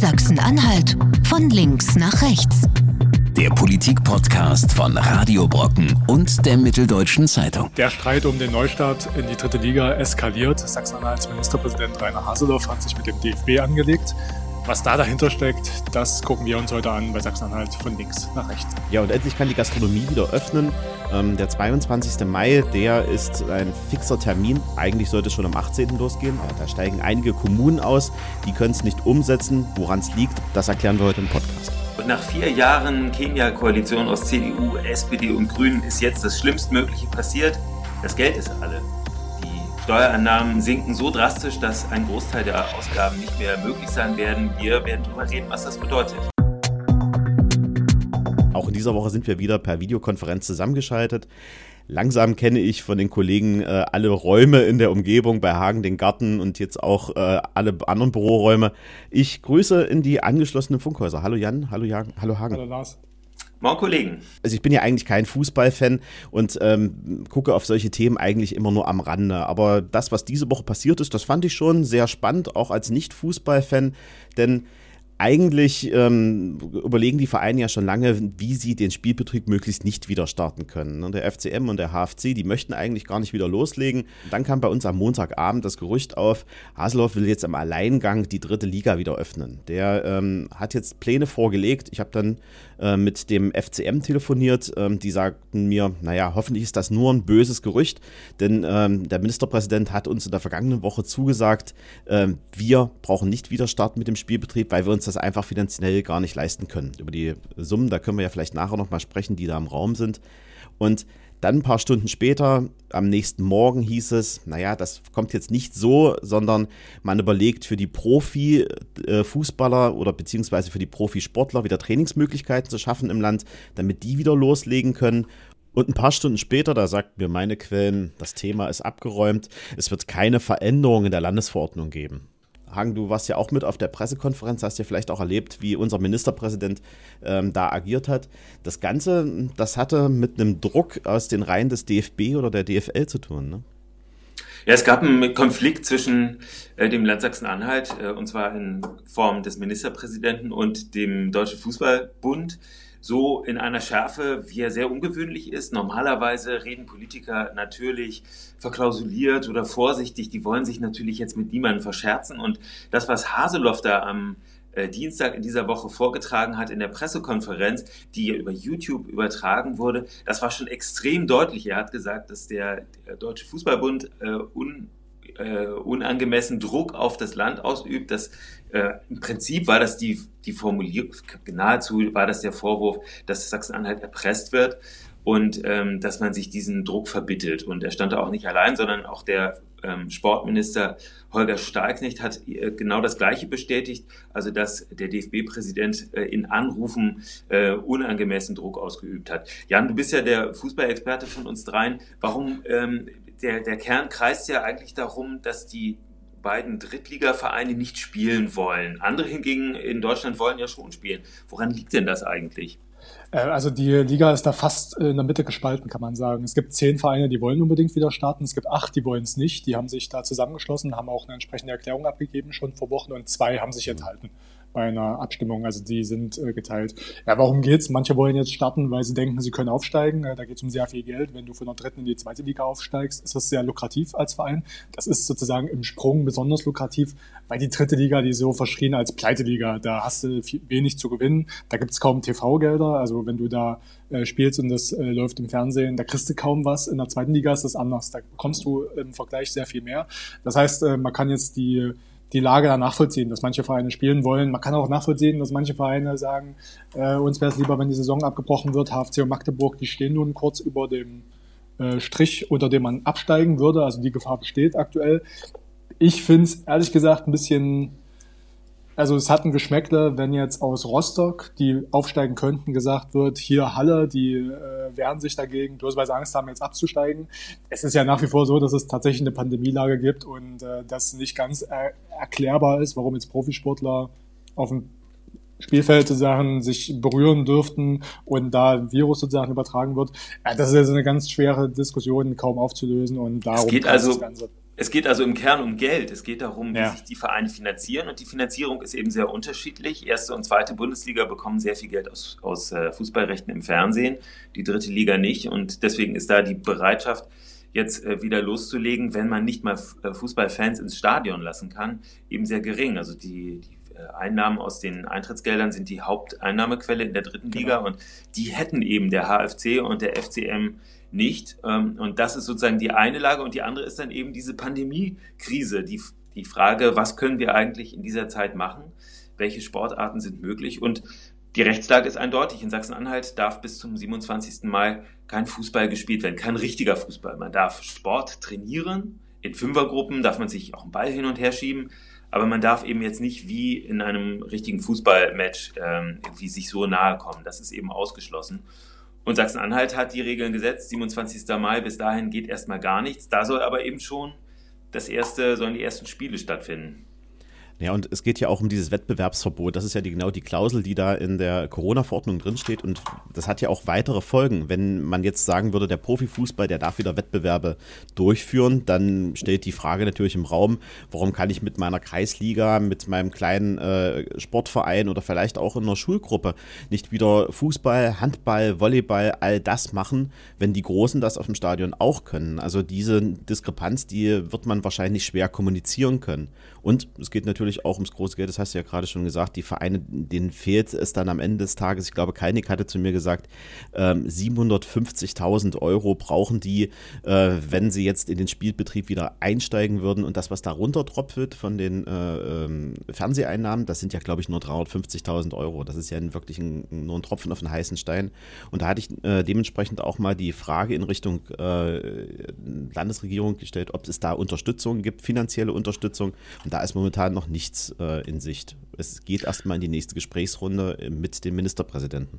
Sachsen-Anhalt von links nach rechts. Der Politik-Podcast von Radio Brocken und der Mitteldeutschen Zeitung. Der Streit um den Neustart in die dritte Liga eskaliert. Sachsen-Anhalts Ministerpräsident Rainer Haseloff hat sich mit dem DFB angelegt. Was da dahinter steckt, das gucken wir uns heute an bei Sachsen-Anhalt von links nach rechts. Ja, und endlich kann die Gastronomie wieder öffnen. Ähm, der 22. Mai, der ist ein fixer Termin. Eigentlich sollte es schon am 18. losgehen. Aber da steigen einige Kommunen aus, die können es nicht umsetzen. Woran es liegt, das erklären wir heute im Podcast. Und nach vier Jahren Kenia-Koalition aus CDU, SPD und Grünen ist jetzt das Schlimmstmögliche passiert. Das Geld ist alle. Steuerannahmen sinken so drastisch, dass ein Großteil der Ausgaben nicht mehr möglich sein werden. Wir werden darüber reden, was das bedeutet. Auch in dieser Woche sind wir wieder per Videokonferenz zusammengeschaltet. Langsam kenne ich von den Kollegen äh, alle Räume in der Umgebung, bei Hagen den Garten und jetzt auch äh, alle anderen Büroräume. Ich grüße in die angeschlossenen Funkhäuser. Hallo Jan, hallo Jan, hallo Hagen. Hallo Lars. Morgen, Kollegen. Also ich bin ja eigentlich kein Fußballfan und ähm, gucke auf solche Themen eigentlich immer nur am Rande. Aber das, was diese Woche passiert ist, das fand ich schon sehr spannend, auch als Nicht-Fußballfan. Denn eigentlich ähm, überlegen die Vereine ja schon lange, wie sie den Spielbetrieb möglichst nicht wieder starten können. Der FCM und der HFC, die möchten eigentlich gar nicht wieder loslegen. Dann kam bei uns am Montagabend das Gerücht auf, Haseloff will jetzt am Alleingang die dritte Liga wieder öffnen. Der ähm, hat jetzt Pläne vorgelegt. Ich habe dann äh, mit dem FCM telefoniert. Ähm, die sagten mir, naja, hoffentlich ist das nur ein böses Gerücht, denn ähm, der Ministerpräsident hat uns in der vergangenen Woche zugesagt, äh, wir brauchen nicht wieder starten mit dem Spielbetrieb, weil wir uns das einfach finanziell gar nicht leisten können. Über die Summen, da können wir ja vielleicht nachher nochmal sprechen, die da im Raum sind. Und dann ein paar Stunden später, am nächsten Morgen hieß es, naja, das kommt jetzt nicht so, sondern man überlegt für die Profi-Fußballer oder beziehungsweise für die Profisportler wieder Trainingsmöglichkeiten zu schaffen im Land, damit die wieder loslegen können. Und ein paar Stunden später, da sagten mir meine Quellen, das Thema ist abgeräumt, es wird keine Veränderung in der Landesverordnung geben. Hagen, du warst ja auch mit auf der Pressekonferenz, hast ja vielleicht auch erlebt, wie unser Ministerpräsident ähm, da agiert hat. Das Ganze, das hatte mit einem Druck aus den Reihen des DFB oder der DFL zu tun, ne? Ja, es gab einen Konflikt zwischen äh, dem Land Sachsen-Anhalt, äh, und zwar in Form des Ministerpräsidenten und dem Deutschen Fußballbund so in einer Schärfe, wie er sehr ungewöhnlich ist. Normalerweise reden Politiker natürlich verklausuliert oder vorsichtig. Die wollen sich natürlich jetzt mit niemandem verscherzen. Und das, was Haseloff da am äh, Dienstag in dieser Woche vorgetragen hat in der Pressekonferenz, die ja über YouTube übertragen wurde, das war schon extrem deutlich. Er hat gesagt, dass der, der Deutsche Fußballbund äh, un, äh, unangemessen Druck auf das Land ausübt, dass äh, im Prinzip war das die, die Formulierung, nahezu war das der Vorwurf, dass Sachsen-Anhalt erpresst wird und ähm, dass man sich diesen Druck verbittet. Und er stand da auch nicht allein, sondern auch der ähm, Sportminister Holger Stahlknecht hat äh, genau das Gleiche bestätigt, also dass der DFB-Präsident äh, in Anrufen äh, unangemessen Druck ausgeübt hat. Jan, du bist ja der Fußballexperte von uns dreien. Warum ähm, der, der Kern kreist ja eigentlich darum, dass die beiden Drittligavereine nicht spielen wollen. Andere hingegen in Deutschland wollen ja schon spielen. Woran liegt denn das eigentlich? Äh, also die Liga ist da fast in der Mitte gespalten, kann man sagen. Es gibt zehn Vereine, die wollen unbedingt wieder starten. Es gibt acht, die wollen es nicht. Die haben sich da zusammengeschlossen, haben auch eine entsprechende Erklärung abgegeben schon vor Wochen und zwei haben sich enthalten bei einer Abstimmung. Also die sind äh, geteilt. Ja, warum geht's? Manche wollen jetzt starten, weil sie denken, sie können aufsteigen. Äh, da geht es um sehr viel Geld. Wenn du von der dritten in die zweite Liga aufsteigst, ist das sehr lukrativ als Verein. Das ist sozusagen im Sprung besonders lukrativ, weil die dritte Liga, die so verschrien als Pleiteliga. Da hast du viel, wenig zu gewinnen. Da gibt's kaum TV-Gelder. Also wenn du da äh, spielst und das äh, läuft im Fernsehen, da kriegst du kaum was. In der zweiten Liga ist das anders. Da bekommst du im Vergleich sehr viel mehr. Das heißt, äh, man kann jetzt die die Lage da nachvollziehen, dass manche Vereine spielen wollen. Man kann auch nachvollziehen, dass manche Vereine sagen, äh, uns wäre es lieber, wenn die Saison abgebrochen wird. HFC und Magdeburg, die stehen nun kurz über dem äh, Strich, unter dem man absteigen würde. Also die Gefahr besteht aktuell. Ich finde es ehrlich gesagt ein bisschen also es hat ein Geschmäckle, wenn jetzt aus Rostock, die aufsteigen könnten, gesagt wird, hier Halle, die äh, wehren sich dagegen, bloß weil sie Angst haben, jetzt abzusteigen. Es ist ja nach wie vor so, dass es tatsächlich eine Pandemielage gibt und äh, das nicht ganz er erklärbar ist, warum jetzt Profisportler auf dem Spielfeld sozusagen sich berühren dürften und da ein Virus sozusagen übertragen wird. Ja, das ist jetzt eine ganz schwere Diskussion, kaum aufzulösen und darum es geht also, das Ganze Es geht also im Kern um Geld. Es geht darum, wie Ja. sich die Vereine finanzieren. Und die Finanzierung ist eben sehr unterschiedlich. Erste und zweite Bundesliga bekommen sehr viel Geld aus, aus äh, Fußballrechten im Fernsehen, die dritte Liga nicht. Und deswegen ist da die Bereitschaft, jetzt äh, wieder loszulegen, wenn man nicht mal äh, Fußballfans ins Stadion lassen kann, eben sehr gering. Also die, die Einnahmen aus den Eintrittsgeldern sind die Haupteinnahmequelle in der dritten Liga und die hätten eben der HFC und der FCM nicht. Ähm, Und das ist sozusagen die eine Lage und die andere ist dann eben diese Pandemiekrise, die, die Frage, was können wir eigentlich in dieser Zeit machen? Welche Sportarten sind möglich? Und die Rechtslage ist eindeutig. In Sachsen-Anhalt darf bis zum 27. Mai kein Fußball gespielt werden, kein richtiger Fußball. Man darf Sport trainieren. In Fünfergruppen darf man sich auch einen Ball hin und her schieben. Aber man darf eben jetzt nicht wie in einem richtigen Fußballmatch ähm, irgendwie sich so nahe kommen. Das ist eben ausgeschlossen. Und Sachsen-Anhalt hat die Regeln gesetzt. 27. Mai, bis dahin geht erstmal gar nichts. Da soll aber eben schon das erste, sollen die ersten Spiele stattfinden. Ja, und es geht ja auch um dieses Wettbewerbsverbot. Das ist ja die, genau die Klausel, die da in der Corona-Verordnung drinsteht. Und das hat ja auch weitere Folgen. Wenn man jetzt sagen würde, der Profifußball, der darf wieder Wettbewerbe durchführen, dann steht die Frage natürlich im Raum, warum kann ich mit meiner Kreisliga, mit meinem kleinen äh, Sportverein oder vielleicht auch in einer Schulgruppe nicht wieder Fußball, Handball, Volleyball, all das machen, wenn die Großen das auf dem Stadion auch können. Also diese Diskrepanz, die wird man wahrscheinlich schwer kommunizieren können. Und es geht natürlich auch ums große Geld, das hast du ja gerade schon gesagt, die Vereine, denen fehlt es dann am Ende des Tages, ich glaube, Keinig hatte zu mir gesagt, ähm, 750.000 Euro brauchen die, äh, wenn sie jetzt in den Spielbetrieb wieder einsteigen würden. Und das, was da runtertropft von den äh, ähm, Fernseheinnahmen, das sind ja, glaube ich, nur 350.000 Euro. Das ist ja wirklich ein, nur ein Tropfen auf einen heißen Stein. Und da hatte ich äh, dementsprechend auch mal die Frage in Richtung äh, Landesregierung gestellt, ob es da Unterstützung gibt, finanzielle Unterstützung. Und da ist momentan noch nichts äh, in Sicht. Es geht erstmal in die nächste Gesprächsrunde äh, mit dem Ministerpräsidenten.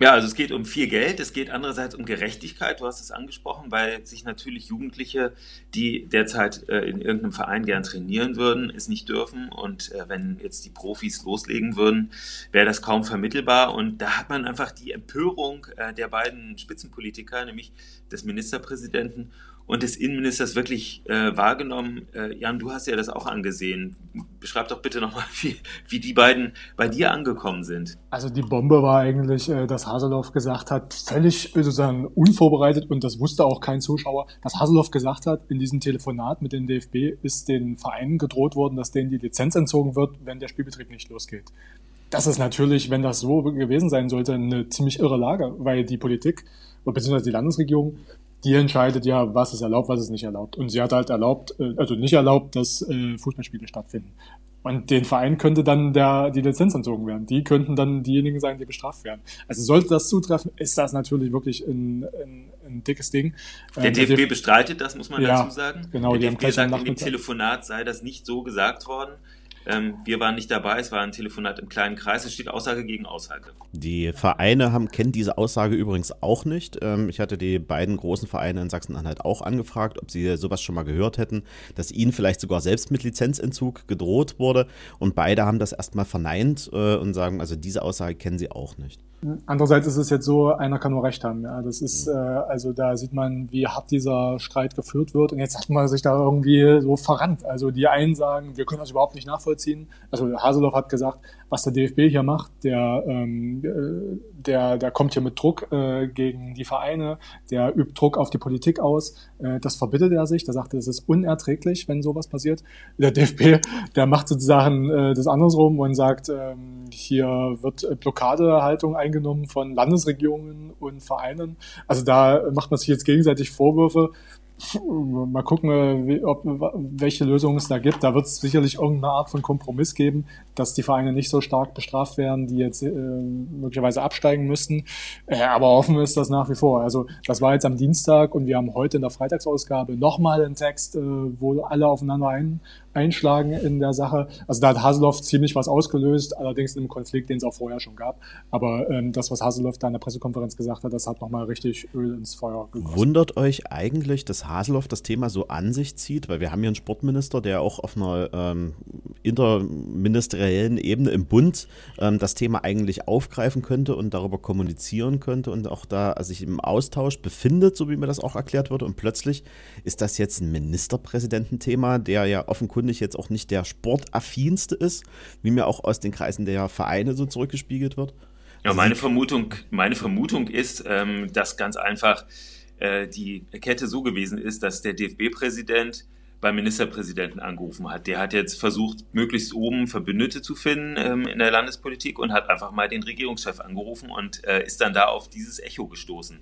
Ja, also es geht um viel Geld, es geht andererseits um Gerechtigkeit, du hast es angesprochen, weil sich natürlich Jugendliche, die derzeit äh, in irgendeinem Verein gern trainieren würden, es nicht dürfen und äh, wenn jetzt die Profis loslegen würden, wäre das kaum vermittelbar und da hat man einfach die Empörung äh, der beiden Spitzenpolitiker, nämlich des Ministerpräsidenten und des Innenministers wirklich äh, wahrgenommen. Äh, Jan, du hast ja das auch angesehen. Beschreib doch bitte nochmal, wie, wie die beiden bei dir angekommen sind. Also die Bombe war eigentlich, äh, dass Haseloff gesagt hat, völlig sozusagen unvorbereitet und das wusste auch kein Zuschauer, dass Haseloff gesagt hat, in diesem Telefonat mit dem DFB ist den Vereinen gedroht worden, dass denen die Lizenz entzogen wird, wenn der Spielbetrieb nicht losgeht. Das ist natürlich, wenn das so gewesen sein sollte, eine ziemlich irre Lage, weil die Politik beziehungsweise die Landesregierung die entscheidet ja, was ist erlaubt, was ist nicht erlaubt. Und sie hat halt erlaubt, äh, also nicht erlaubt, dass äh, Fußballspiele stattfinden. Und den Verein könnte dann der, die Lizenz entzogen werden. Die könnten dann diejenigen sein, die bestraft werden. Also sollte das zutreffen, ist das natürlich wirklich ein, ein, ein dickes Ding. Der Ähm, DFB bestreitet das, muss man Ja, dazu sagen. genau, die der DFB sagt, in dem Telefonat sei das nicht so gesagt worden. Ähm, wir waren nicht dabei, es war ein Telefonat im kleinen Kreis, es steht Aussage gegen Aussage. Die Vereine haben, kennen diese Aussage übrigens auch nicht. Ähm, ich hatte die beiden großen Vereine in Sachsen-Anhalt auch angefragt, ob sie sowas schon mal gehört hätten, dass ihnen vielleicht sogar selbst mit Lizenzentzug gedroht wurde. Und beide haben das erstmal verneint äh, und sagen, also diese Aussage kennen sie auch nicht. Andererseits ist es jetzt so, einer kann nur Recht haben. Ja, das ist, äh, also da sieht man, wie hart dieser Streit geführt wird. Und jetzt hat man sich da irgendwie so verrannt. Also die einen sagen, wir können das überhaupt nicht nachvollziehen. Also Haseloff hat gesagt, was der DFB hier macht, der, ähm, äh, der, der kommt hier mit Druck äh, gegen die Vereine, der übt Druck auf die Politik aus. Äh, das verbittet er sich. Der sagte, es ist unerträglich, wenn sowas passiert. Der DFB, der macht sozusagen äh, das andersrum und sagt, ähm, hier wird Blockadehaltung eingenommen von Landesregierungen und Vereinen. Also da macht man sich jetzt gegenseitig Vorwürfe. Mal gucken, äh, ob, welche Lösungen es da gibt. Da wird es sicherlich irgendeine Art von Kompromiss geben, dass die Vereine nicht so stark bestraft werden, die jetzt äh, möglicherweise absteigen müssten. Äh, aber offen ist das nach wie vor. Also das war jetzt am Dienstag und wir haben heute in der Freitagsausgabe nochmal einen Text, äh, wo alle aufeinander einschlagen in der Sache. Also da hat Haseloff ziemlich was ausgelöst, allerdings in einem Konflikt, den es auch vorher schon gab. Aber ähm, das, was Haseloff da in der Pressekonferenz gesagt hat, das hat nochmal richtig Öl ins Feuer gegossen. Wundert euch eigentlich, dass Haseloff das Thema so an sich zieht? Weil wir haben hier einen Sportminister, der auch auf einer ähm, interministeriellen Ebene im Bund ähm, das Thema eigentlich aufgreifen könnte und darüber kommunizieren könnte und auch da sich im Austausch befindet, so wie mir das auch erklärt wurde. Und plötzlich ist das jetzt ein Ministerpräsidententhema, der ja offenkundig jetzt auch nicht der sportaffinste ist, wie mir auch aus den Kreisen der Vereine so zurückgespiegelt wird. Ja, meine Vermutung, meine Vermutung ist, ähm, dass ganz einfach äh, die Kette so gewesen ist, dass der DFB-Präsident beim Ministerpräsidenten angerufen hat. Der hat jetzt versucht, möglichst oben Verbündete zu finden ähm, in der Landespolitik und hat einfach mal den Regierungschef angerufen und äh, ist dann da auf dieses Echo gestoßen.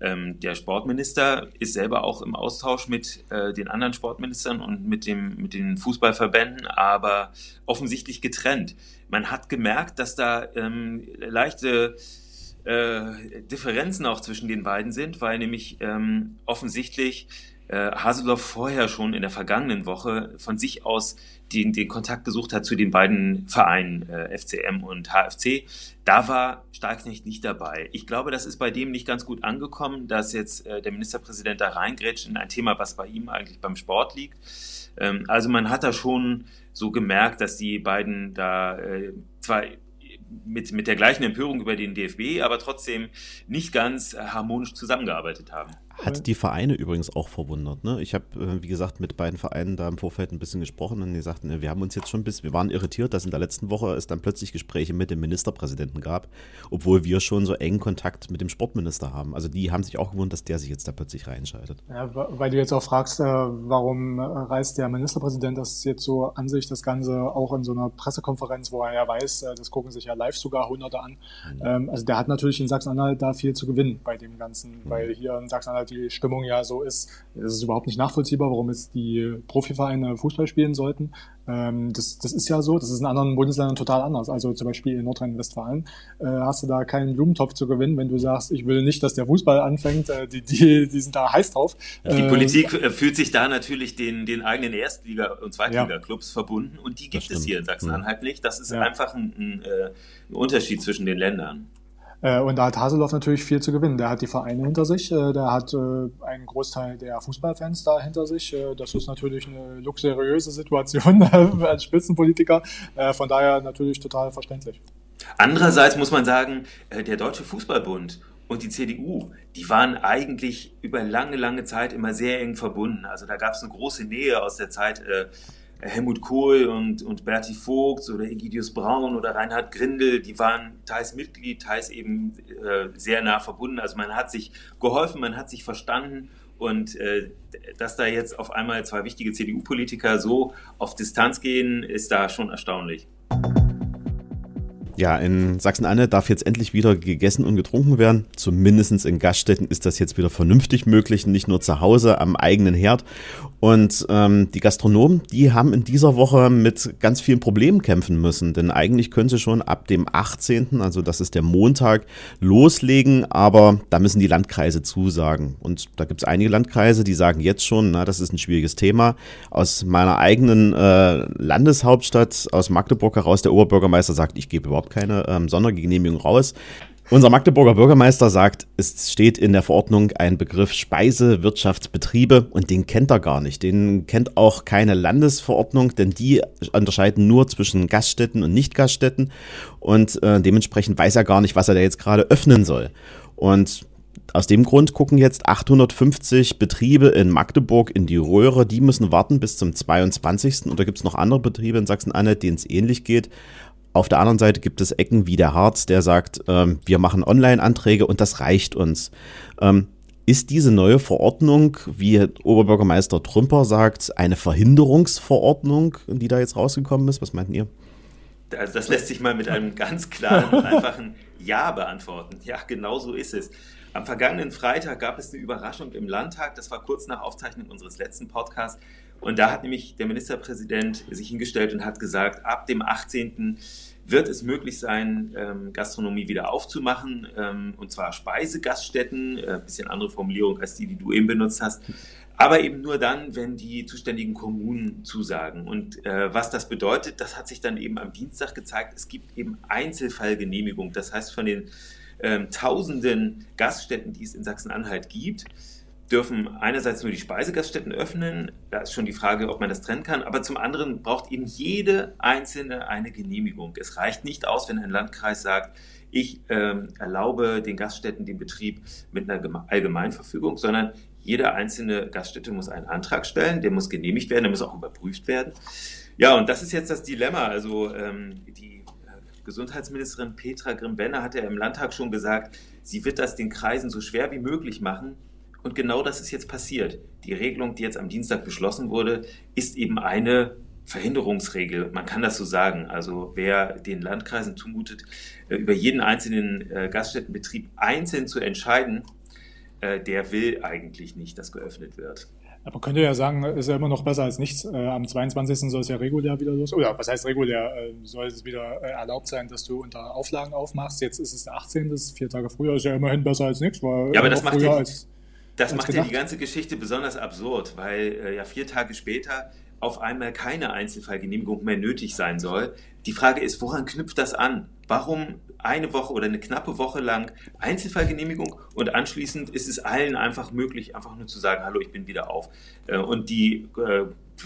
Ähm, der Sportminister ist selber auch im Austausch mit äh, den anderen Sportministern und mit, dem, mit den Fußballverbänden, aber offensichtlich getrennt. Man hat gemerkt, dass da ähm, leichte äh, Differenzen auch zwischen den beiden sind, weil nämlich ähm, offensichtlich äh, Haseloff vorher schon in der vergangenen Woche von sich aus den, den Kontakt gesucht hat zu den beiden Vereinen äh, FCM und HFC. Da war Starknecht nicht dabei. Ich glaube, das ist bei dem nicht ganz gut angekommen, dass jetzt äh, der Ministerpräsident da reingrätscht in ein Thema, was bei ihm eigentlich beim Sport liegt. Ähm, also man hat da schon so gemerkt, dass die beiden da äh, zwar mit, mit der gleichen Empörung über den DFB, aber trotzdem nicht ganz harmonisch zusammengearbeitet haben. Hat die Vereine übrigens auch verwundert. Ne? Ich habe, äh, wie gesagt, mit beiden Vereinen da im Vorfeld ein bisschen gesprochen und die sagten, ne, wir haben uns jetzt schon bis, wir waren irritiert, dass in der letzten Woche es dann plötzlich Gespräche mit dem Ministerpräsidenten gab, obwohl wir schon so engen Kontakt mit dem Sportminister haben. Also die haben sich auch gewundert, dass der sich jetzt da plötzlich reinschaltet. Ja, weil du jetzt auch fragst, äh, warum reißt der Ministerpräsident das jetzt so an sich, das Ganze auch in so einer Pressekonferenz, wo er ja weiß, äh, das gucken sich ja live sogar Hunderte an. Mhm. Also der hat natürlich in Sachsen-Anhalt da viel zu gewinnen bei dem Ganzen, mhm. weil hier in Sachsen-Anhalt die Stimmung ja so ist, ist es überhaupt nicht nachvollziehbar, warum jetzt die Profivereine Fußball spielen sollten. Ähm, das, das ist ja so, das ist in anderen Bundesländern total anders. Also zum Beispiel in Nordrhein-Westfalen äh, hast du da keinen Blumentopf zu gewinnen, wenn du sagst, ich will nicht, dass der Fußball anfängt. Äh, die, die, die sind da heiß drauf. Die äh, Politik fühlt sich da natürlich den, den eigenen Erstliga- und Zweitliga-Clubs ja. verbunden und die gibt es hier in Sachsen-Anhalt nicht. Das ist ja. einfach ein, ein, äh, ein Unterschied zwischen den Ländern. Äh, und da hat Haseloff natürlich viel zu gewinnen. Der hat die Vereine hinter sich, äh, der hat äh, einen Großteil der Fußballfans da hinter sich. Das ist natürlich eine luxuriöse Situation als Spitzenpolitiker. Von daher natürlich total verständlich. Andererseits muss man sagen, der Deutsche Fußballbund und die CDU, die waren eigentlich über lange, lange Zeit immer sehr eng verbunden. Also da gab es eine große Nähe aus der Zeit Helmut Kohl und, und Berti Vogt oder Egidius Braun oder Reinhard Grindel, die waren teils Mitglied, teils eben äh, sehr nah verbunden. Also man hat sich geholfen, man hat sich verstanden und äh, dass da jetzt auf einmal zwei wichtige CDU-Politiker so auf Distanz gehen, ist da schon erstaunlich. Ja, in Sachsen-Anhalt darf jetzt endlich wieder gegessen und getrunken werden. Zumindest in Gaststätten ist das jetzt wieder vernünftig möglich, nicht nur zu Hause am eigenen Herd. Und ähm, die Gastronomen, die haben in dieser Woche mit ganz vielen Problemen kämpfen müssen, denn eigentlich können sie schon ab dem 18., also das ist der Montag, loslegen, aber da müssen die Landkreise zusagen. Und da gibt es einige Landkreise, die sagen jetzt schon, na, das ist ein schwieriges Thema. Aus meiner eigenen äh, Landeshauptstadt, aus Magdeburg heraus, der Oberbürgermeister sagt, ich gebe überhaupt keine ähm, Sondergenehmigung raus. Unser Magdeburger Bürgermeister sagt, es steht in der Verordnung ein Begriff Speisewirtschaftsbetriebe und den kennt er gar nicht. Den kennt auch keine Landesverordnung, denn die unterscheiden nur zwischen Gaststätten und Nicht-Gaststätten und äh, dementsprechend weiß er gar nicht, was er da jetzt gerade öffnen soll. Und aus dem Grund gucken jetzt 850 Betriebe in Magdeburg in die Röhre. Die müssen warten bis zum 22. Und da gibt es noch andere Betriebe in Sachsen-Anhalt, denen es ähnlich geht. Auf der anderen Seite gibt es Ecken wie der Harz, der sagt, ähm, wir machen Online-Anträge und das reicht uns. Ähm, ist diese neue Verordnung, wie Oberbürgermeister Trümper sagt, eine Verhinderungsverordnung, die da jetzt rausgekommen ist? Was meinten ihr? Also das lässt sich mal mit einem ganz klaren und einfachen Ja beantworten. Ja, genau so ist es. Am vergangenen Freitag gab es eine Überraschung im Landtag. Das war kurz nach Aufzeichnung unseres letzten Podcasts. Und da hat nämlich der Ministerpräsident sich hingestellt und hat gesagt, ab dem 18. wird es möglich sein, ähm, Gastronomie wieder aufzumachen, ähm, und zwar Speisegaststätten, äh, bisschen andere Formulierung als die, die du eben benutzt hast. aber eben nur dann, wenn die zuständigen Kommunen zusagen. Und äh, was das bedeutet, das hat sich dann eben am Dienstag gezeigt. Es gibt eben Einzelfallgenehmigung. Das heißt, von den ähm, tausenden Gaststätten, die es in Sachsen-Anhalt gibt, dürfen einerseits nur die Speisegaststätten öffnen. Da ist schon die Frage, ob man das trennen kann. Aber zum anderen braucht eben jede einzelne eine Genehmigung. Es reicht nicht aus, wenn ein Landkreis sagt, ich ähm, erlaube den Gaststätten den Betrieb mit einer Allgemeinverfügung, sondern jede einzelne Gaststätte muss einen Antrag stellen, der muss genehmigt werden, der muss auch überprüft werden. Ja, und das ist jetzt das Dilemma. Also ähm, die äh, Gesundheitsministerin Petra Grimm-Benner hat ja im Landtag schon gesagt, sie wird das den Kreisen so schwer wie möglich machen. Und genau das ist jetzt passiert. Die Regelung, die jetzt am Dienstag beschlossen wurde, ist eben eine Verhinderungsregel. Man kann das so sagen. Also wer den Landkreisen zumutet, äh, über jeden einzelnen äh, Gaststättenbetrieb einzeln zu entscheiden, äh, der will eigentlich nicht, dass geöffnet wird. Aber könnte ja sagen, ist ja immer noch besser als nichts. Am 22. soll es ja regulär wieder los. Oder was heißt regulär? Soll es wieder erlaubt sein, dass du unter Auflagen aufmachst? Jetzt ist es der 18. Das ist vier Tage früher. Ist ja immerhin besser als nichts. ja, aber das macht, ja, das macht ja die ganze Geschichte besonders absurd, weil äh, ja vier Tage später auf einmal keine Einzelfallgenehmigung mehr nötig sein soll. Die Frage ist, woran knüpft das an? Warum eine Woche oder eine knappe Woche lang Einzelfallgenehmigung und anschließend ist es allen einfach möglich, einfach nur zu sagen, hallo, ich bin wieder auf. Äh, und die, äh,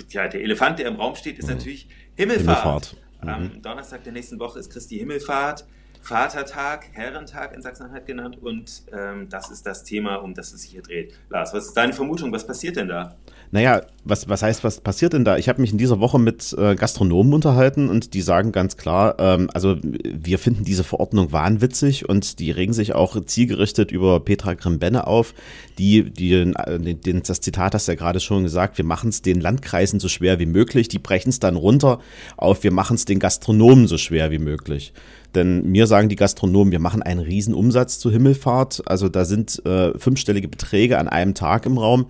ja, der Elefant, der im Raum steht, ist mhm. natürlich Himmelfahrt. Himmelfahrt. Mhm. Am Donnerstag der nächsten Woche ist Christi Himmelfahrt. Vatertag, Herrentag in Sachsen-Anhalt genannt und ähm, das ist das Thema, um das es sich hier dreht. Lars, was ist deine Vermutung? Was passiert denn da? Naja, was, was heißt, was passiert denn da? Ich habe mich in dieser Woche mit äh, Gastronomen unterhalten und die sagen ganz klar, ähm, also wir finden diese Verordnung wahnwitzig und die regen sich auch zielgerichtet über Petra Grimbenne auf, die, die äh, den, das Zitat hast du ja gerade schon gesagt, wir machen es den Landkreisen so schwer wie möglich, die brechen es dann runter auf, wir machen es den Gastronomen so schwer wie möglich. Denn mir sagen die Gastronomen, wir machen einen riesen Umsatz zur Himmelfahrt. Also da sind äh, fünfstellige Beträge an einem Tag im Raum,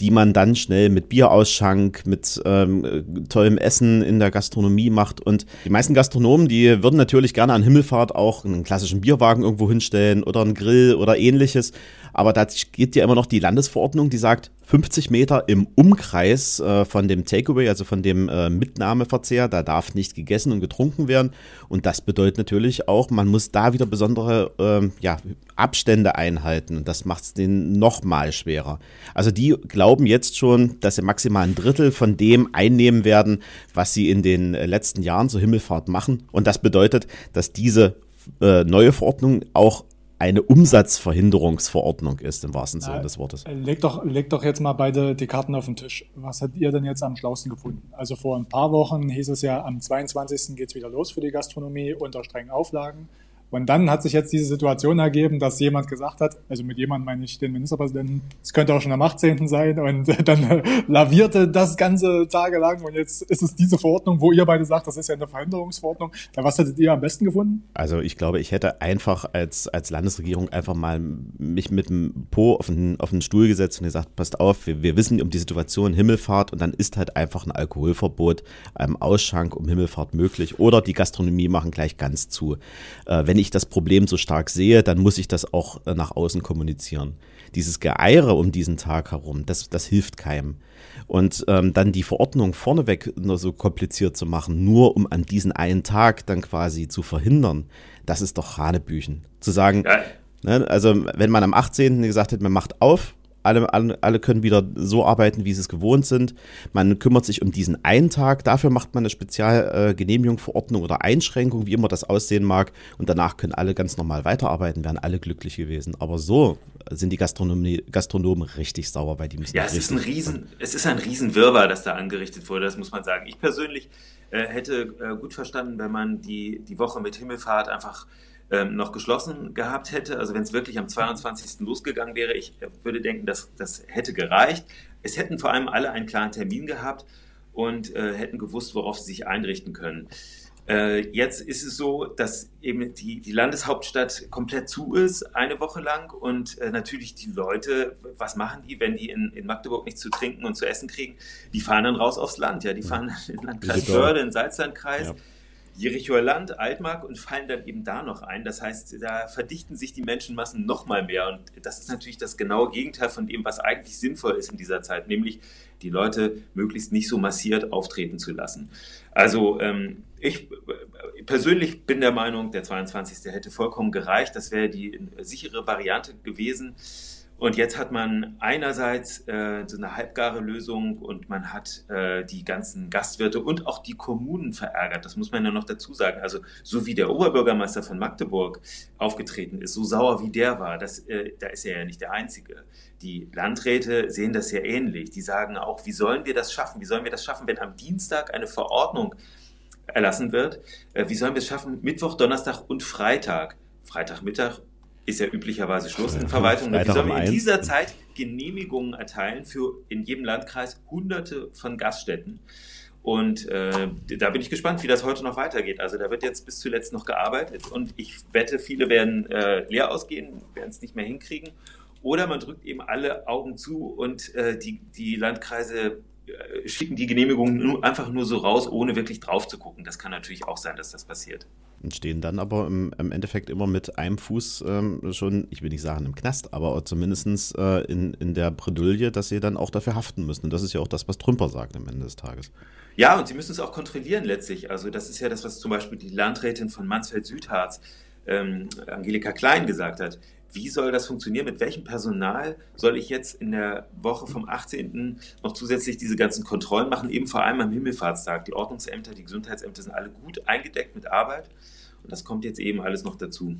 die man dann schnell mit Bierausschank, mit ähm, tollem Essen in der Gastronomie macht. Und die meisten Gastronomen, die würden natürlich gerne an Himmelfahrt auch einen klassischen Bierwagen irgendwo hinstellen oder einen Grill oder ähnliches. Aber da geht ja immer noch die Landesverordnung, die sagt, 50 Meter im Umkreis äh, von dem Takeaway, also von dem äh, Mitnahmeverzehr, da darf nicht gegessen und getrunken werden. Und das bedeutet natürlich auch, man muss da wieder besondere äh, ja, Abstände einhalten. Und das macht es denen nochmal schwerer. Also die glauben jetzt schon, dass sie maximal ein Drittel von dem einnehmen werden, was sie in den letzten Jahren zur Himmelfahrt machen. Und das bedeutet, dass diese äh, neue Verordnung auch eine Umsatzverhinderungsverordnung ist, im wahrsten Sinne des Wortes. Leg doch, leg doch jetzt mal beide die Karten auf den Tisch. Was habt ihr denn jetzt am schlausten gefunden? Also vor ein paar Wochen hieß es ja, am 22. geht es wieder los für die Gastronomie unter strengen Auflagen. Und dann hat sich jetzt diese Situation ergeben, dass jemand gesagt hat, also mit jemandem meine ich den Ministerpräsidenten, es könnte auch schon am 18. sein und dann lavierte das ganze tagelang und jetzt ist es diese Verordnung, wo ihr beide sagt, das ist ja eine Verhinderungsverordnung. Was hättet ihr am besten gefunden? Also ich glaube, ich hätte einfach als, als Landesregierung einfach mal mich mit dem Po auf den, auf den Stuhl gesetzt und gesagt, passt auf, wir, wir wissen um die Situation Himmelfahrt und dann ist halt einfach ein Alkoholverbot, einem Ausschank um Himmelfahrt möglich oder die Gastronomie machen gleich ganz zu. Äh, wenn ich das Problem so stark sehe, dann muss ich das auch äh, nach außen kommunizieren. Dieses Geeire um diesen Tag herum, das, das hilft keinem. Und ähm, dann die Verordnung vorneweg nur so kompliziert zu machen, nur um an diesen einen Tag dann quasi zu verhindern, das ist doch Hanebüchen. Zu sagen, ja. ne, also wenn man am 18. gesagt hätte, man macht auf, alle, alle, alle können wieder so arbeiten, wie sie es gewohnt sind. Man kümmert sich um diesen einen Tag. Dafür macht man eine Spezialgenehmigung, Verordnung oder Einschränkung, wie immer das aussehen mag. Und danach können alle ganz normal weiterarbeiten, wären alle glücklich gewesen. Aber so sind die Gastronomie, Gastronomen richtig sauer bei dem. Ja, es ist ein Riesen, es ist ein Riesenwirrwarr, das da angerichtet wurde, das muss man sagen. Ich persönlich äh, hätte äh, gut verstanden, wenn man die, die Woche mit Himmelfahrt einfach ähm, noch geschlossen gehabt hätte, also wenn es wirklich am 22. losgegangen wäre, ich würde denken, dass das hätte gereicht. Es hätten vor allem alle einen klaren Termin gehabt und äh, hätten gewusst, worauf sie sich einrichten können. Äh, jetzt ist es so, dass eben die, die Landeshauptstadt komplett zu ist, eine Woche lang. Und äh, natürlich die Leute, was machen die, wenn die in, in Magdeburg nichts zu trinken und zu essen kriegen? Die fahren dann raus aufs Land. Ja, die fahren in den Landkreis Börde, in den Salzlandkreis. Ja Jerichoer Land, Altmark und fallen dann eben da noch ein. Das heißt, da verdichten sich die Menschenmassen noch mal mehr. Und das ist natürlich das genaue Gegenteil von dem, was eigentlich sinnvoll ist in dieser Zeit, nämlich die Leute möglichst nicht so massiert auftreten zu lassen. Also ähm, ich persönlich bin der Meinung, der 22. hätte vollkommen gereicht. Das wäre die sichere Variante gewesen. Und jetzt hat man einerseits äh, so eine halbgare Lösung und man hat äh, die ganzen Gastwirte und auch die Kommunen verärgert. Das muss man ja noch dazu sagen. Also so wie der Oberbürgermeister von Magdeburg aufgetreten ist, so sauer wie der war, das, äh, da ist er ja nicht der Einzige. Die Landräte sehen das ja ähnlich. Die sagen auch, wie sollen wir das schaffen? Wie sollen wir das schaffen, wenn am Dienstag eine Verordnung erlassen wird? Äh, wie sollen wir es schaffen, Mittwoch, Donnerstag und Freitag? Freitagmittag ist ja üblicherweise Schluss in Verwaltung. Wie sollen in dieser Zeit Genehmigungen erteilen für in jedem Landkreis hunderte von Gaststätten? Und äh, da bin ich gespannt, wie das heute noch weitergeht. Also da wird jetzt bis zuletzt noch gearbeitet und ich wette, viele werden äh, leer ausgehen, werden es nicht mehr hinkriegen. Oder man drückt eben alle Augen zu und äh, die, die Landkreise äh, schicken die Genehmigungen einfach nur so raus, ohne wirklich drauf zu gucken. Das kann natürlich auch sein, dass das passiert. Und stehen dann aber im, im Endeffekt immer mit einem Fuß ähm, schon, ich will nicht sagen im Knast, aber zumindest äh, in, in der Bredouille, dass sie dann auch dafür haften müssen. Und das ist ja auch das, was Trümper sagt am Ende des Tages. Ja, und sie müssen es auch kontrollieren letztlich. Also das ist ja das, was zum Beispiel die Landrätin von Mansfeld-Südharz, ähm, Angelika Klein, gesagt hat wie soll das funktionieren? Mit welchem Personal soll ich jetzt in der Woche vom 18. noch zusätzlich diese ganzen Kontrollen machen? Eben vor allem am Himmelfahrtstag. Die Ordnungsämter, die Gesundheitsämter sind alle gut eingedeckt mit Arbeit. Und das kommt jetzt eben alles noch dazu.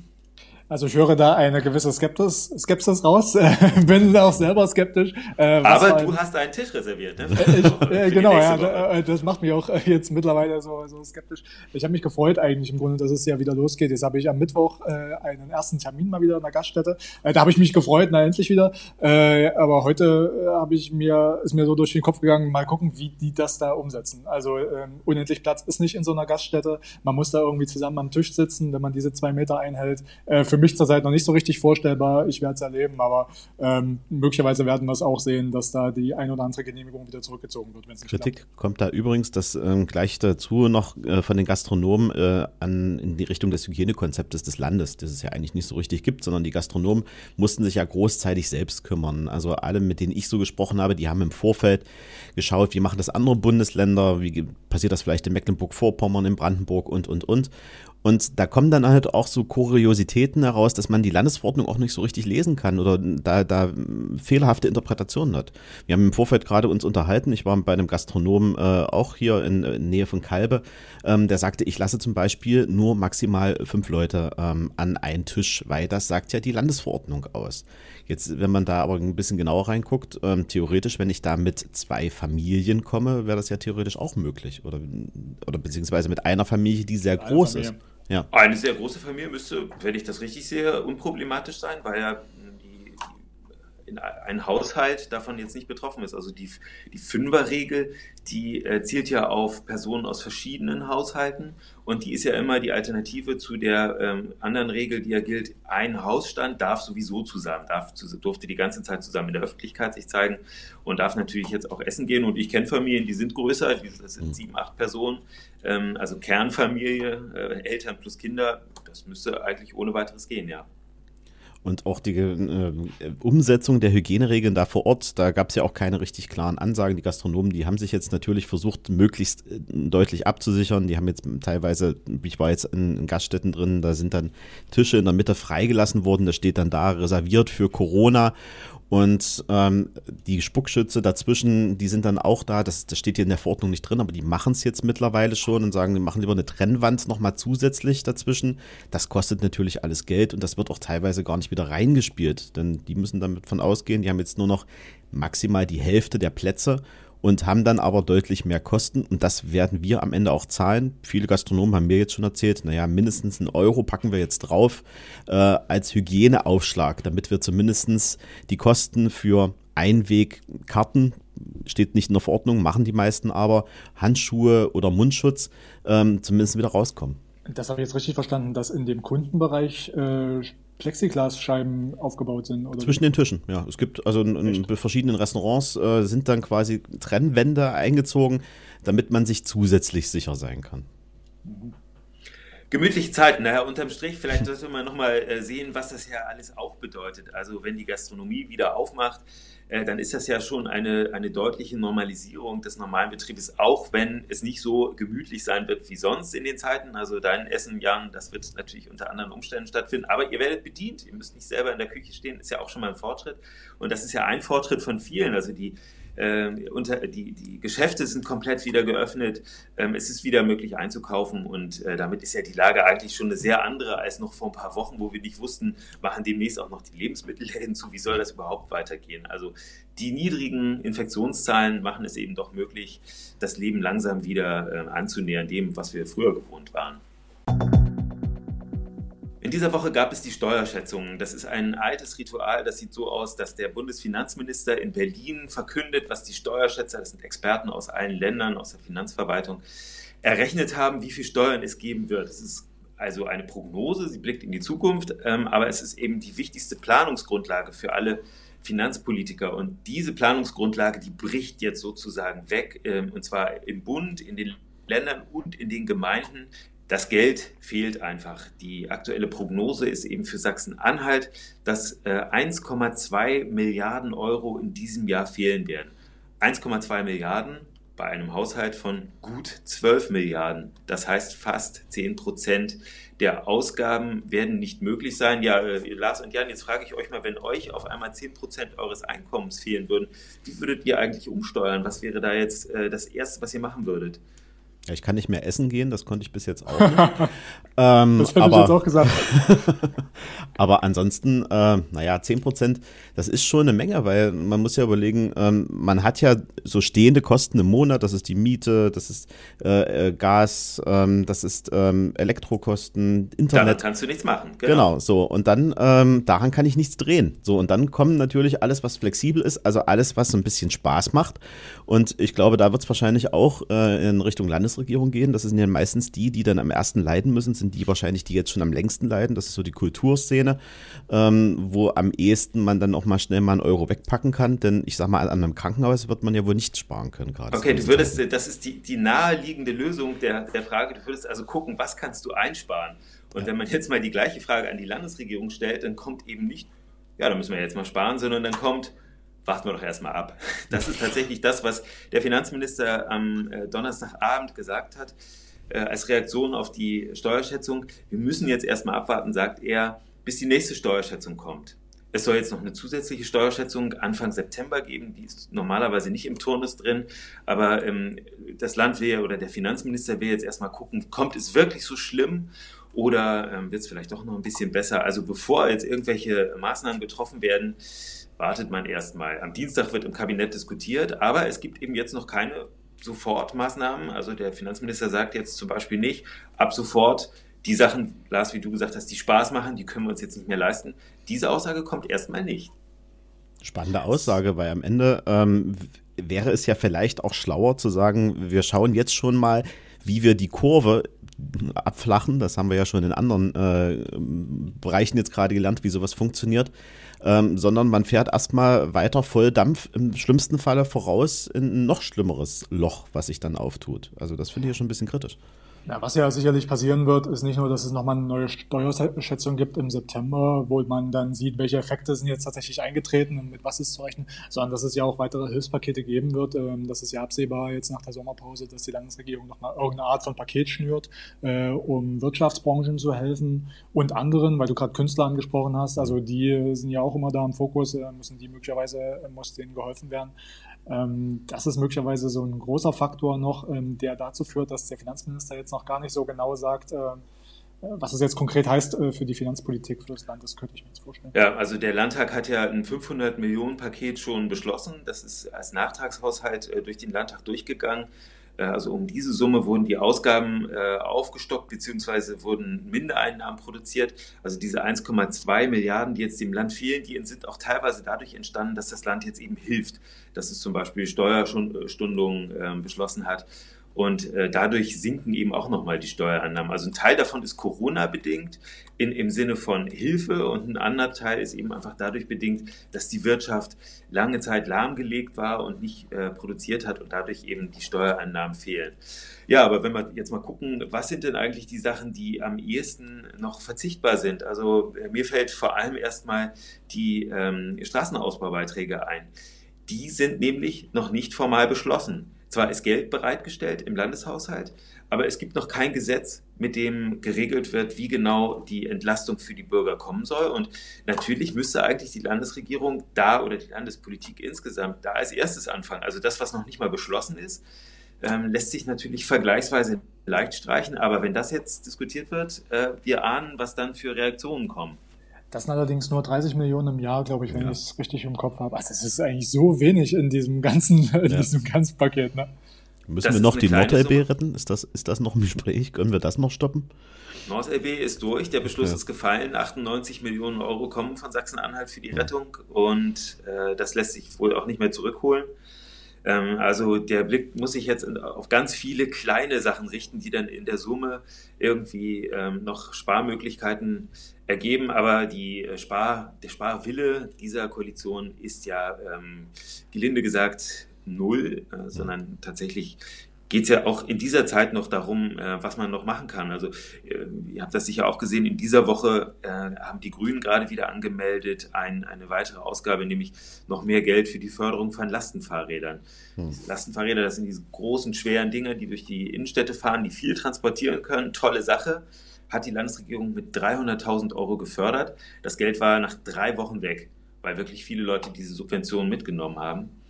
Also ich höre da eine gewisse Skeptis, Skepsis raus, bin auch selber skeptisch. Äh, Aber du hast einen Tisch reserviert, ne? Äh, ich, äh, genau, ja, äh, das macht mich auch jetzt mittlerweile so, so skeptisch. Ich habe mich gefreut eigentlich im Grunde, dass es ja wieder losgeht. Jetzt habe ich am Mittwoch äh, einen ersten Termin mal wieder in der Gaststätte. Äh, da habe ich mich gefreut, na endlich wieder. Aber heute habe ich mir ist mir so durch den Kopf gegangen, mal gucken, wie die das da umsetzen. Also ähm, unendlich Platz ist nicht in so einer Gaststätte. Man muss da irgendwie zusammen am Tisch sitzen, wenn man diese zwei Meter einhält. Für mich zurzeit noch nicht so richtig vorstellbar. Ich werde es erleben, aber ähm, möglicherweise werden wir es auch sehen, dass da die ein oder andere Genehmigung wieder zurückgezogen wird. Kritik klappt. kommt da übrigens, das ähm, gleich dazu noch äh, von den Gastronomen äh, an, in die Richtung des Hygienekonzeptes des Landes, das es ja eigentlich nicht so richtig gibt, sondern die Gastronomen mussten sich ja großzeitig selbst kümmern. Also alle, mit denen ich so gesprochen habe, die haben im Vorfeld geschaut, wie machen das andere Bundesländer, wie passiert das vielleicht in Mecklenburg-Vorpommern, in Brandenburg und, und, und. Und da kommen dann halt auch so Kuriositäten heraus, dass man die Landesverordnung auch nicht so richtig lesen kann oder da, da fehlerhafte Interpretationen hat. Wir haben im Vorfeld gerade uns unterhalten, ich war bei einem Gastronomen äh, auch hier in, in Nähe von Kalbe, ähm, der sagte, ich lasse zum Beispiel nur maximal fünf Leute ähm, an einen Tisch, weil das sagt ja die Landesverordnung aus. Jetzt, wenn man da aber ein bisschen genauer reinguckt, ähm, theoretisch, wenn ich da mit zwei Familien komme, wäre das ja theoretisch auch möglich. Oder, oder beziehungsweise mit einer Familie, die sehr groß ist. Ja. Eine sehr große Familie müsste, wenn ich das richtig sehe, unproblematisch sein, weil ja ein Haushalt davon jetzt nicht betroffen ist. Also die, die Fünferregel, die äh, zielt ja auf Personen aus verschiedenen Haushalten und die ist ja immer die Alternative zu der ähm, anderen Regel, die ja gilt, ein Hausstand darf sowieso zusammen, darf, durfte die ganze Zeit zusammen in der Öffentlichkeit sich zeigen und darf natürlich jetzt auch essen gehen. Und ich kenne Familien, die sind größer, das sind mhm. sieben, acht Personen, ähm, also Kernfamilie, äh, Eltern plus Kinder, das müsste eigentlich ohne weiteres gehen, ja. Und auch die äh, Umsetzung der Hygieneregeln da vor Ort, da gab es ja auch keine richtig klaren Ansagen. Die Gastronomen, die haben sich jetzt natürlich versucht, möglichst äh, deutlich abzusichern. Die haben jetzt teilweise, ich war jetzt in, in Gaststätten drin, da sind dann Tische in der Mitte freigelassen worden. Da steht dann da reserviert für Corona. Und ähm, die Spuckschütze dazwischen, die sind dann auch da. Das, das steht hier in der Verordnung nicht drin, aber die machen es jetzt mittlerweile schon und sagen, wir machen lieber eine Trennwand nochmal zusätzlich dazwischen. Das kostet natürlich alles Geld und das wird auch teilweise gar nicht wieder reingespielt, denn die müssen damit von ausgehen, die haben jetzt nur noch maximal die Hälfte der Plätze und haben dann aber deutlich mehr Kosten und das werden wir am Ende auch zahlen. Viele Gastronomen haben mir jetzt schon erzählt, naja, mindestens einen Euro packen wir jetzt drauf äh, als Hygieneaufschlag, damit wir zumindest die Kosten für Einwegkarten, steht nicht in der Verordnung, machen die meisten aber, Handschuhe oder Mundschutz ähm, zumindest wieder rauskommen. Das habe ich jetzt richtig verstanden, dass in dem Kundenbereich äh, Plexiglasscheiben aufgebaut sind. Oder Zwischen den Tischen, ja. Es gibt also in, in verschiedenen Restaurants äh, sind dann quasi Trennwände eingezogen, damit man sich zusätzlich sicher sein kann. Mhm. Gemütliche Zeiten, naja, unterm Strich, vielleicht sollte man nochmal äh, sehen, was das ja alles auch bedeutet. Also wenn die Gastronomie wieder aufmacht, äh, dann ist das ja schon eine, eine deutliche Normalisierung des normalen Betriebes, auch wenn es nicht so gemütlich sein wird wie sonst in den Zeiten. Also dein Essen, Jan, das wird natürlich unter anderen Umständen stattfinden, aber ihr werdet bedient, ihr müsst nicht selber in der Küche stehen, ist ja auch schon mal ein Fortschritt. Und das ist ja ein Fortschritt von vielen. Also die äh, unter, die, die Geschäfte sind komplett wieder geöffnet. Ähm, es ist wieder möglich einzukaufen und äh, damit ist ja die Lage eigentlich schon eine sehr andere als noch vor ein paar Wochen, wo wir nicht wussten, machen demnächst auch noch die Lebensmittelläden zu. Wie soll das überhaupt weitergehen? Also die niedrigen Infektionszahlen machen es eben doch möglich, das Leben langsam wieder äh, anzunähern, dem, was wir früher gewohnt waren dieser Woche gab es die Steuerschätzungen. Das ist ein altes Ritual. Das sieht so aus, dass der Bundesfinanzminister in Berlin verkündet, was die Steuerschätzer, das sind Experten aus allen Ländern, aus der Finanzverwaltung, errechnet haben, wie viel Steuern es geben wird. Es ist also eine Prognose, sie blickt in die Zukunft, ähm, aber es ist eben die wichtigste Planungsgrundlage für alle Finanzpolitiker. Und diese Planungsgrundlage, die bricht jetzt sozusagen weg, ähm, und zwar im Bund, in den Ländern und in den Gemeinden das Geld fehlt einfach. Die aktuelle Prognose ist eben für Sachsen-Anhalt, dass äh, 1,2 Milliarden Euro in diesem Jahr fehlen werden. 1,2 Milliarden bei einem Haushalt von gut 12 Milliarden. Das heißt, fast 10 Prozent der Ausgaben werden nicht möglich sein. Ja, äh, Lars und Jan, jetzt frage ich euch mal, wenn euch auf einmal 10 Prozent eures Einkommens fehlen würden, wie würdet ihr eigentlich umsteuern? Was wäre da jetzt äh, das Erste, was ihr machen würdet? Ja, ich kann nicht mehr essen gehen, das konnte ich bis jetzt auch nicht. ähm, das hätte aber, ich jetzt auch gesagt. aber ansonsten, äh, naja, 10 Prozent, das ist schon eine Menge, weil man muss ja überlegen, ähm, man hat ja so stehende Kosten im Monat, das ist die Miete, das ist äh, äh Gas, ähm, das ist ähm, Elektrokosten, Internet. Daran kannst du nichts machen. Genau, genau so. Und dann, ähm, daran kann ich nichts drehen. So, und dann kommen natürlich alles, was flexibel ist, also alles, was so ein bisschen Spaß macht. Und ich glaube, da wird es wahrscheinlich auch äh, in Richtung Landes Bundesregierung gehen. Das sind ja meistens die, die dann am ersten leiden müssen, sind die wahrscheinlich, die jetzt schon am längsten leiden. Das ist so die Kulturszene, ähm, wo am ehesten man dann auch mal schnell mal einen Euro wegpacken kann. Denn ich sag mal, an einem Krankenhaus wird man ja wohl nichts sparen können gerade. Okay, du würdest, das ist die, die naheliegende Lösung der, der Frage, du würdest also gucken, was kannst du einsparen? Und ja. wenn man jetzt mal die gleiche Frage an die Landesregierung stellt, dann kommt eben nicht, ja, da müssen wir jetzt mal sparen, sondern dann kommt, warten wir doch erstmal ab. Das ist tatsächlich das, was der Finanzminister am äh, Donnerstagabend gesagt hat, äh, als Reaktion auf die Steuerschätzung. Wir müssen jetzt erstmal abwarten, sagt er, bis die nächste Steuerschätzung kommt. Es soll jetzt noch eine zusätzliche Steuerschätzung Anfang September geben, die ist normalerweise nicht im Turnus drin, aber ähm, das Land will oder der Finanzminister will jetzt erstmal gucken, kommt es wirklich so schlimm oder ähm, wird es vielleicht doch noch ein bisschen besser? Also bevor jetzt irgendwelche Maßnahmen getroffen werden, wartet man erstmal. Am Dienstag wird im Kabinett diskutiert, aber es gibt eben jetzt noch keine Sofortmaßnahmen. Also der Finanzminister sagt jetzt zum Beispiel nicht, ab sofort die Sachen, Lars, wie du gesagt hast, die Spaß machen, die können wir uns jetzt nicht mehr leisten. Diese Aussage kommt erstmal nicht. Spannende Aussage, weil am Ende ähm, wäre es ja vielleicht auch schlauer zu sagen, wir schauen jetzt schon mal, wie wir die Kurve abflachen. Das haben wir ja schon in anderen äh, Bereichen jetzt gerade gelernt, wie sowas funktioniert ähm, sondern man fährt erstmal weiter voll Dampf im schlimmsten Falle voraus in ein noch schlimmeres Loch, was sich dann auftut. Also das finde ich ja schon ein bisschen kritisch. Ja, was ja sicherlich passieren wird, ist nicht nur, dass es nochmal eine neue Steuerschätzung gibt im September, wo man dann sieht, welche Effekte sind jetzt tatsächlich eingetreten und mit was ist zu rechnen, sondern dass es ja auch weitere Hilfspakete geben wird. Ähm, das ist ja absehbar jetzt nach der Sommerpause, dass die Landesregierung nochmal irgendeine Art von Paket schnürt, äh, um Wirtschaftsbranchen zu helfen und anderen, weil du gerade Künstler angesprochen hast. Also die sind ja auch immer da im Fokus, äh, müssen die möglicherweise, äh, muss denen geholfen werden. Ähm, das ist möglicherweise so ein großer Faktor noch, ähm, der dazu führt, dass der Finanzminister jetzt noch gar nicht so genau sagt, äh, was es jetzt konkret heißt äh, für die Finanzpolitik für das Land, das könnte ich mir jetzt vorstellen. Ja, also der Landtag hat ja ein 500 Millionen Paket schon beschlossen. Das ist als Nachtragshaushalt äh, durch den Landtag durchgegangen. Äh, also um diese Summe wurden die Ausgaben äh, aufgestockt bzw. wurden Mindereinnahmen produziert. Also diese 1,2 Milliarden, die jetzt dem Land fehlen, die sind auch teilweise dadurch entstanden, dass das Land jetzt eben hilft, dass es zum Beispiel Steuerstundungen äh, beschlossen hat Und äh, dadurch sinken eben auch nochmal die Steuerannahmen. Also ein Teil davon ist Corona-bedingt in, im Sinne von Hilfe und ein anderer Teil ist eben einfach dadurch bedingt, dass die Wirtschaft lange Zeit lahmgelegt war und nicht äh, produziert hat und dadurch eben die Steuerannahmen fehlen. Ja, aber wenn wir jetzt mal gucken, was sind denn eigentlich die Sachen, die am ehesten noch verzichtbar sind? Also äh, mir fällt vor allem erstmal die ähm, Straßenausbaubeiträge ein. Die sind nämlich noch nicht formal beschlossen. Zwar ist Geld bereitgestellt im Landeshaushalt, aber es gibt noch kein Gesetz, mit dem geregelt wird, wie genau die Entlastung für die Bürger kommen soll. Und natürlich müsste eigentlich die Landesregierung da oder die Landespolitik insgesamt da als erstes anfangen. Also das, was noch nicht mal beschlossen ist, ähm, lässt sich natürlich vergleichsweise leicht streichen. Aber wenn das jetzt diskutiert wird, äh, wir ahnen, was dann für Reaktionen kommen. Das sind allerdings nur 30 Millionen im Jahr, glaube ich, wenn ja. ich es richtig im Kopf habe. Also das ist eigentlich so wenig in diesem ganzen, in ja. diesem ganzen Paket. Ne? Müssen das wir noch die NordLB retten? Ist das, ist das noch im Gespräch? Können wir das noch stoppen? NordLB ist durch, der Beschluss ja. ist gefallen. 98 Millionen Euro kommen von Sachsen-Anhalt für die Rettung und äh, das lässt sich wohl auch nicht mehr zurückholen. Ähm, also der Blick muss sich jetzt auf ganz viele kleine Sachen richten, die dann in der Summe irgendwie ähm, noch Sparmöglichkeiten ergeben. Aber die äh, Spar, der Sparwille dieser Koalition ist ja ähm, gelinde gesagt null, äh, sondern tatsächlich geht es ja auch in dieser Zeit noch darum, äh, was man noch machen kann. Also äh, ihr habt das sicher auch gesehen, in dieser Woche äh, haben die Grünen gerade wieder angemeldet ein, eine weitere Ausgabe, nämlich noch mehr Geld für die Förderung von Lastenfahrrädern. Hm. Lastenfahrräder, das sind diese großen, schweren Dinge, die durch die Innenstädte fahren, die viel transportieren können. Tolle Sache. Hat die Landesregierung mit 300.000 Euro gefördert. Das Geld war nach drei Wochen weg, weil wirklich viele Leute diese Subventionen mitgenommen haben.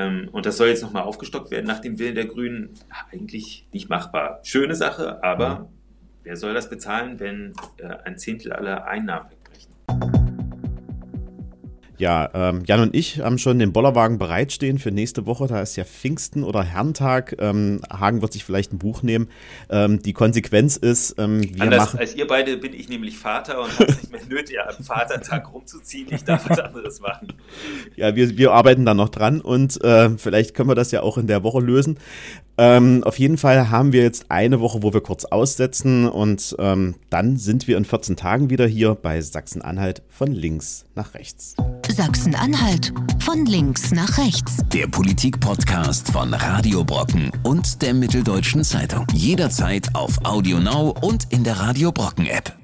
Ähm, und das soll jetzt nochmal aufgestockt werden nach dem Willen der Grünen. Eigentlich nicht machbar. Schöne Sache, aber mhm. wer soll das bezahlen, wenn äh, ein Zehntel aller Einnahmen wegbrechen? Ja, ähm, Jan und ich haben schon den Bollerwagen bereitstehen für nächste Woche. Da ist ja Pfingsten oder Herrentag. Ähm, Hagen wird sich vielleicht ein Buch nehmen. Ähm, die Konsequenz ist, ähm, wir Anders machen als ihr beide bin ich nämlich Vater und habe nicht mehr nötig, am Vatertag rumzuziehen. Ich darf was anderes machen. Ja, wir, wir arbeiten da noch dran und äh, vielleicht können wir das ja auch in der Woche lösen. Ähm, auf jeden Fall haben wir jetzt eine Woche, wo wir kurz aussetzen und ähm, dann sind wir in 14 Tagen wieder hier bei Sachsen-Anhalt von links nach rechts. Sachsen-Anhalt von links nach rechts. Der Politik-Podcast von Radio Brocken und der Mitteldeutschen Zeitung. Jederzeit auf Audio Now und in der Radio Brocken App.